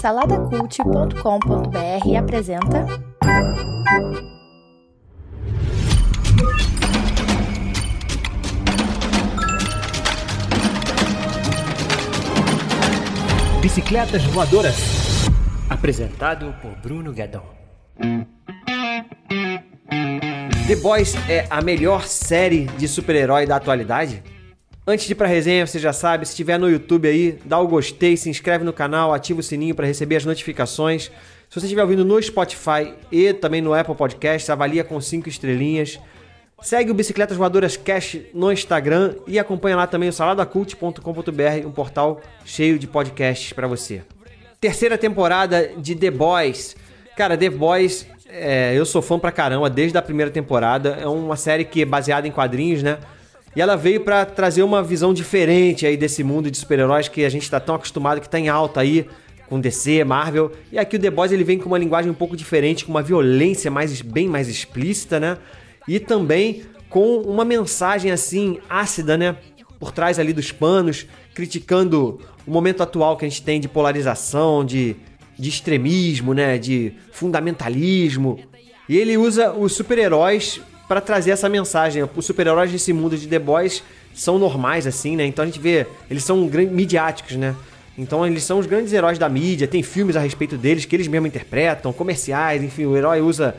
Saladacult.com.br apresenta. Bicicletas Voadoras. Apresentado por Bruno Guedon. The Boys é a melhor série de super-herói da atualidade? Antes de ir pra resenha, você já sabe, se estiver no YouTube aí, dá o gostei, se inscreve no canal, ativa o sininho para receber as notificações. Se você estiver ouvindo no Spotify e também no Apple Podcasts, avalia com 5 estrelinhas. Segue o Bicicletas Voadoras Cash no Instagram e acompanha lá também o saladacult.com.br, um portal cheio de podcasts para você. Terceira temporada de The Boys. Cara, The Boys, é, eu sou fã pra caramba desde a primeira temporada. É uma série que é baseada em quadrinhos, né? E ela veio para trazer uma visão diferente aí desse mundo de super-heróis que a gente tá tão acostumado, que tá em alta aí, com DC, Marvel. E aqui o The Boys ele vem com uma linguagem um pouco diferente, com uma violência mais, bem mais explícita, né? E também com uma mensagem assim ácida, né? Por trás ali dos panos, criticando o momento atual que a gente tem de polarização, de, de extremismo, né? De fundamentalismo. E ele usa os super-heróis para trazer essa mensagem. Os super-heróis desse mundo de The Boys são normais, assim, né? Então a gente vê, eles são midiáticos, né? Então eles são os grandes heróis da mídia, tem filmes a respeito deles que eles mesmos interpretam, comerciais, enfim, o herói usa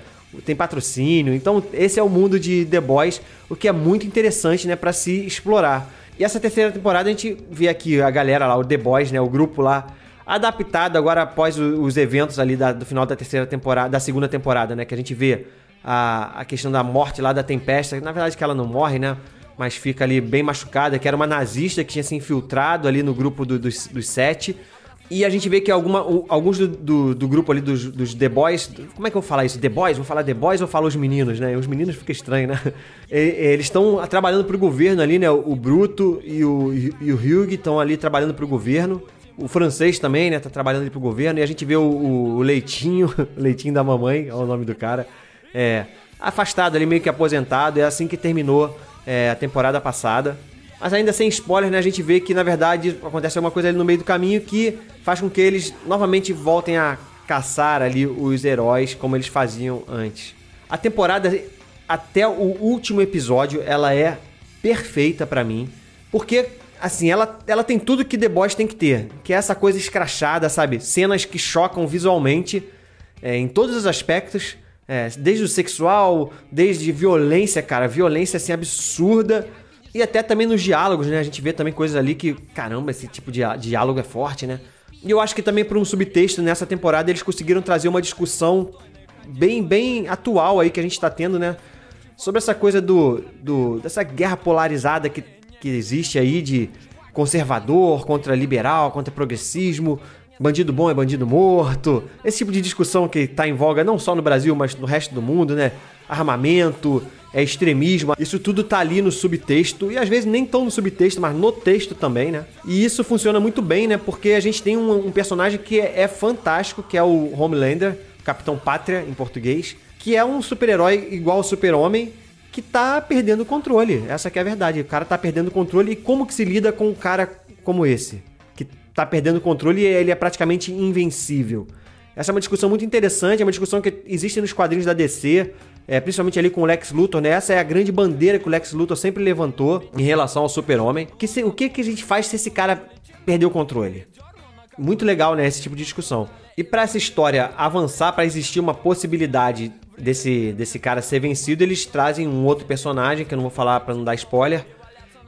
tem patrocínio. Então esse é o mundo de The Boys, o que é muito interessante, né, para se explorar. E essa terceira temporada a gente vê aqui a galera lá, o The Boys, né, o grupo lá adaptado agora após os eventos ali da, do final da terceira temporada, da segunda temporada, né, que a gente vê a, a questão da morte lá da Tempesta, na verdade que ela não morre, né? Mas fica ali bem machucada, que era uma nazista que tinha se infiltrado ali no grupo do, dos, dos sete. E a gente vê que alguma, alguns do, do, do, grupo ali dos, dos The Boys. Como é que eu vou falar isso? The Boys? Vou falar The Boys ou falo os meninos, né? Os meninos fica estranho, né? Eles estão trabalhando pro governo ali, né? O Bruto e o, e o Hugh estão ali trabalhando pro governo. O francês também, né? Tá trabalhando ali pro governo. E a gente vê o, o Leitinho, Leitinho da mamãe, é o nome do cara é, afastado ali, meio que aposentado. É assim que terminou é, a temporada passada. Mas ainda sem spoiler, né? A gente vê que, na verdade, acontece alguma coisa ali no meio do caminho que faz com que eles novamente voltem a caçar ali os heróis como eles faziam antes. A temporada, até o último episódio, ela é perfeita para mim. Porque, assim, ela, ela tem tudo que The Boys tem que ter. Que é essa coisa escrachada, sabe? Cenas que chocam visualmente é, em todos os aspectos. É, desde o sexual, desde violência, cara, violência assim absurda. E até também nos diálogos, né? A gente vê também coisas ali que, caramba, esse tipo de diálogo é forte, né? E eu acho que também por um subtexto nessa temporada eles conseguiram trazer uma discussão bem, bem atual aí que a gente tá tendo, né? Sobre essa coisa do, do dessa guerra polarizada que, que existe aí de conservador contra liberal, contra progressismo, bandido bom é bandido morto, esse tipo de discussão que está em voga não só no Brasil, mas no resto do mundo, né? Armamento, é extremismo, isso tudo tá ali no subtexto e às vezes nem tão no subtexto, mas no texto também, né? E isso funciona muito bem, né? Porque a gente tem um, um personagem que é, é, fantástico, que é o Homelander, Capitão Pátria em português, que é um super-herói igual ao Super-Homem, que tá perdendo o controle. Essa que é a verdade. O cara tá perdendo o controle e como que se lida com um cara como esse? Tá perdendo o controle e ele é praticamente invencível. Essa é uma discussão muito interessante, é uma discussão que existe nos quadrinhos da DC, é, principalmente ali com o Lex Luthor, né? Essa é a grande bandeira que o Lex Luthor sempre levantou em relação ao Super-Homem. Que se, o que, que a gente faz se esse cara perder o controle? Muito legal, né? Esse tipo de discussão. E para essa história avançar, para existir uma possibilidade desse, desse cara ser vencido, eles trazem um outro personagem, que eu não vou falar para não dar spoiler,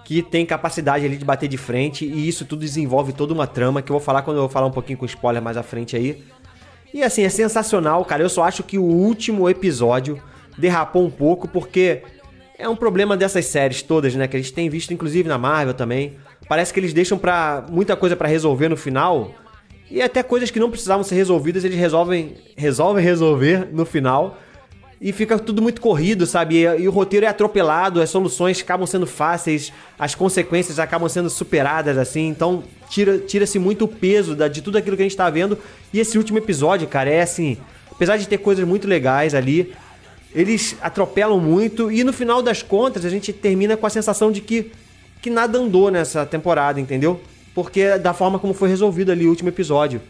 que tem capacidade ali de bater de frente e isso tudo desenvolve toda uma trama que eu vou falar quando eu vou falar um pouquinho com spoiler mais à frente aí. E assim, é sensacional, cara. Eu só acho que o último episódio derrapou um pouco porque é um problema dessas séries todas, né, que a gente tem visto inclusive na Marvel também. Parece que eles deixam para muita coisa para resolver no final. E até coisas que não precisavam ser resolvidas, eles resolvem, resolvem resolver no final e fica tudo muito corrido, sabe? E, e, o roteiro é atropelado, as soluções acabam sendo fáceis, as consequências acabam sendo superadas, assim. Então, tira-se tira muito o peso da, de tudo aquilo que a gente tá vendo. E esse último episódio, cara, é assim. Apesar de ter coisas muito legais ali, eles atropelam muito. E no final das contas, a gente termina com a sensação de que, que nada andou nessa temporada, entendeu? Porque da forma como foi resolvido ali o último episódio.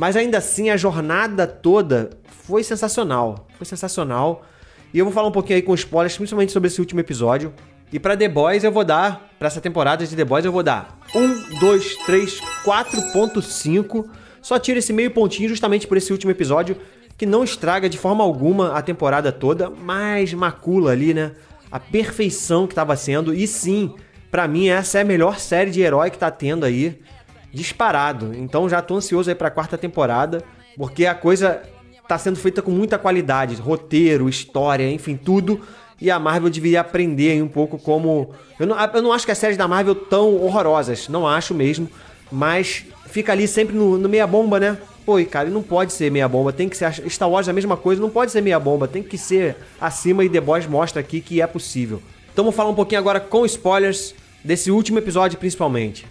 Mas ainda assim, a jornada toda foi sensacional. Foi sensacional. E eu vou falar um pouquinho aí com spoilers, principalmente sobre esse último episódio. E pra The Boys eu vou dar, pra essa temporada de The Boys eu vou dar 1, 2, 3, 4.5. Só tiro esse meio pontinho justamente por esse último episódio, que não estraga de forma alguma a temporada toda, mas macula ali, né? A perfeição que tava sendo. E sim, pra mim essa é a melhor série de herói que tá tendo aí. Disparado. Então já tô ansioso aí pra quarta temporada, porque a coisa tá sendo feita com muita qualidade. Roteiro, história, enfim, tudo e a Marvel deveria aprender aí um pouco como. Eu não, eu não acho que as séries da Marvel tão horrorosas, não acho mesmo, mas fica ali sempre no, no meia bomba, né? Pô, cara, não pode ser meia bomba, tem que ser. Star Wars é a mesma coisa, não pode ser meia bomba, tem que ser acima e The Boys mostra aqui que é possível. Então vamos falar um pouquinho agora com spoilers desse último episódio principalmente.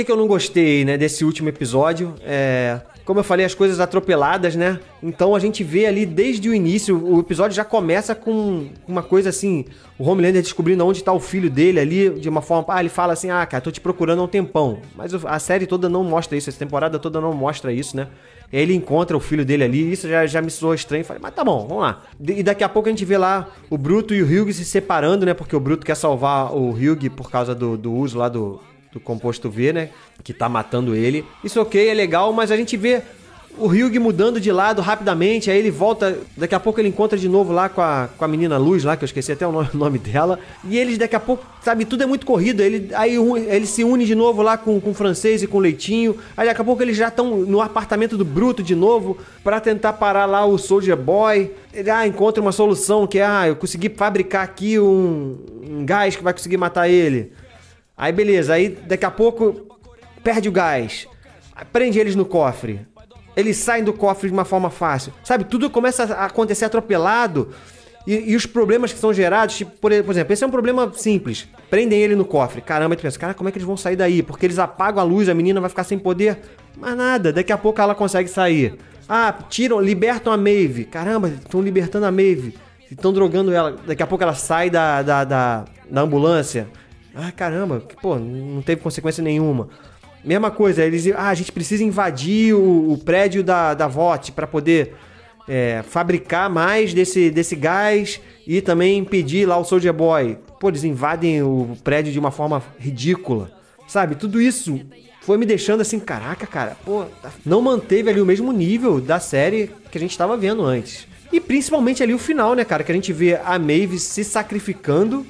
Que, que eu não gostei, né, desse último episódio? É, como eu falei, as coisas atropeladas, né? Então a gente vê ali desde o início, o episódio já começa com uma coisa assim, o Homelander descobrindo onde tá o filho dele ali, de uma forma, ah, ele fala assim, ah, cara, tô te procurando há um tempão. Mas a série toda não mostra isso, essa temporada toda não mostra isso, né? Ele encontra o filho dele ali, isso já, já me soou estranho. Falei, mas tá bom, vamos lá. E daqui a pouco a gente vê lá o Bruto e o Hugh se separando, né? Porque o Bruto quer salvar o Hugh por causa do, do uso lá do, do composto V, né? Que tá matando ele. Isso ok, é legal, mas a gente vê o Ryug mudando de lado rapidamente, aí ele volta, daqui a pouco ele encontra de novo lá com a, com a menina Luz lá, que eu esqueci até o nome, nome dela, e eles daqui a pouco, sabe, tudo é muito corrido, ele, aí ele se une de novo lá com, com o francês e com o Leitinho, aí daqui a pouco eles já estão no apartamento do Bruto de novo, para tentar parar lá o Soldier Boy, ele ah, encontra uma solução que é, ah, eu consegui fabricar aqui um, um gás que vai conseguir matar ele. Aí beleza, aí daqui a pouco perde o gás. Prende eles no cofre. Eles saem do cofre de uma forma fácil. Sabe, tudo começa a acontecer atropelado. E, e os problemas que são gerados, tipo, por, por, exemplo, esse é um problema simples. Prendem ele no cofre. Caramba, tu pensa, cara, como é que eles vão sair daí? Porque eles apagam a luz, a menina vai ficar sem poder. Mas nada, daqui a pouco ela consegue sair. Ah, tiram, libertam a Maeve. Caramba, estão libertando a Maeve. Estão drogando ela. Daqui a pouco ela sai da, da, da, da ambulância. Ah, caramba, pô, não teve consequência nenhuma. Mesma coisa, eles ah, a gente precisa invadir o, o prédio da, da VOT para poder é, fabricar mais desse, desse gás e também impedir lá o Soldier Boy. Pô, eles invadem o prédio de uma forma ridícula. Sabe, tudo isso foi me deixando assim, caraca, cara, pô, não manteve ali o mesmo nível da série que a gente estava vendo antes. E principalmente ali o final, né, cara, que a gente vê a Maeve se sacrificando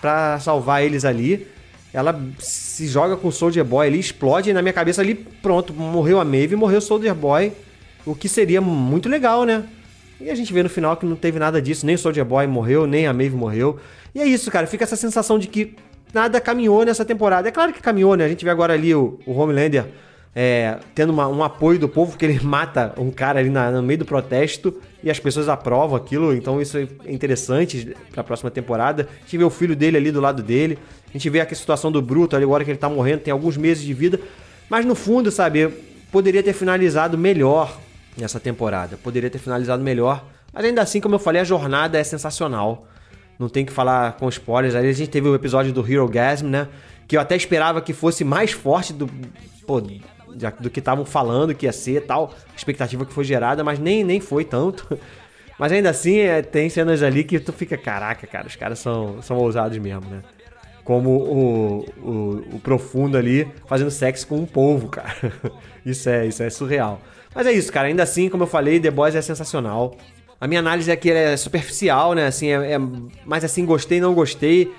para salvar eles ali. Ela se joga com o Soldier Boy ali, explode e na minha cabeça ali, pronto, morreu a Maeve, morreu o Soldier Boy, o que seria muito legal, né? E a gente vê no final que não teve nada disso, nem o Soldier Boy morreu, nem a Maeve morreu. E é isso, cara, fica essa sensação de que nada caminhou nessa temporada. É claro que caminhou, né? A gente vê agora ali o, o Homelander é, tendo uma, um apoio do povo, porque ele mata um cara ali na, no meio do protesto e as pessoas aprovam aquilo, então isso é interessante para a próxima temporada. A gente vê o filho dele ali do lado dele, a gente vê a situação do Bruto ali agora que ele tá morrendo, tem alguns meses de vida, mas no fundo, sabe, poderia ter finalizado melhor nessa temporada, poderia ter finalizado melhor, mas ainda assim, como eu falei, a jornada é sensacional. Não tem que falar com spoilers. Ali a gente teve o episódio do Hero Gasm, né? Que eu até esperava que fosse mais forte do, pô, do que estavam falando que ia ser tal, expectativa que foi gerada, mas nem, nem foi tanto. Mas ainda assim, é, tem cenas ali que tu fica, caraca, cara, os caras são, são ousados mesmo, né? Como o, o, o profundo ali fazendo sexo com um povo, cara. Isso é, isso é surreal. Mas é isso, cara. Ainda assim, como eu falei, The Boys é sensacional. A minha análise aqui é superficial, né? Assim, é, é mais assim, gostei, não gostei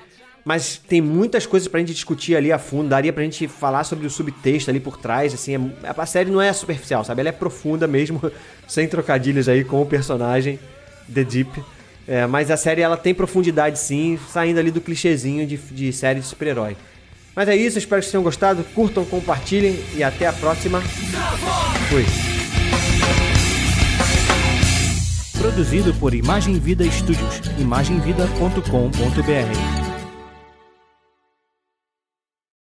mas tem muitas coisas pra gente discutir ali a fundo. Daria pra gente falar sobre o subtexto ali por trás, assim. É, a série não é superficial, sabe? Ela é profunda mesmo, sem trocadilhos aí com o personagem The Deep. É, mas a série ela tem profundidade sim, saindo ali do clichêzinho de, de série de super-herói. Mas é isso, espero que vocês tenham gostado. Curtam, compartilhem e até a próxima. Fui. Produzido por Imagem Vida Studios. imagemvida.com.br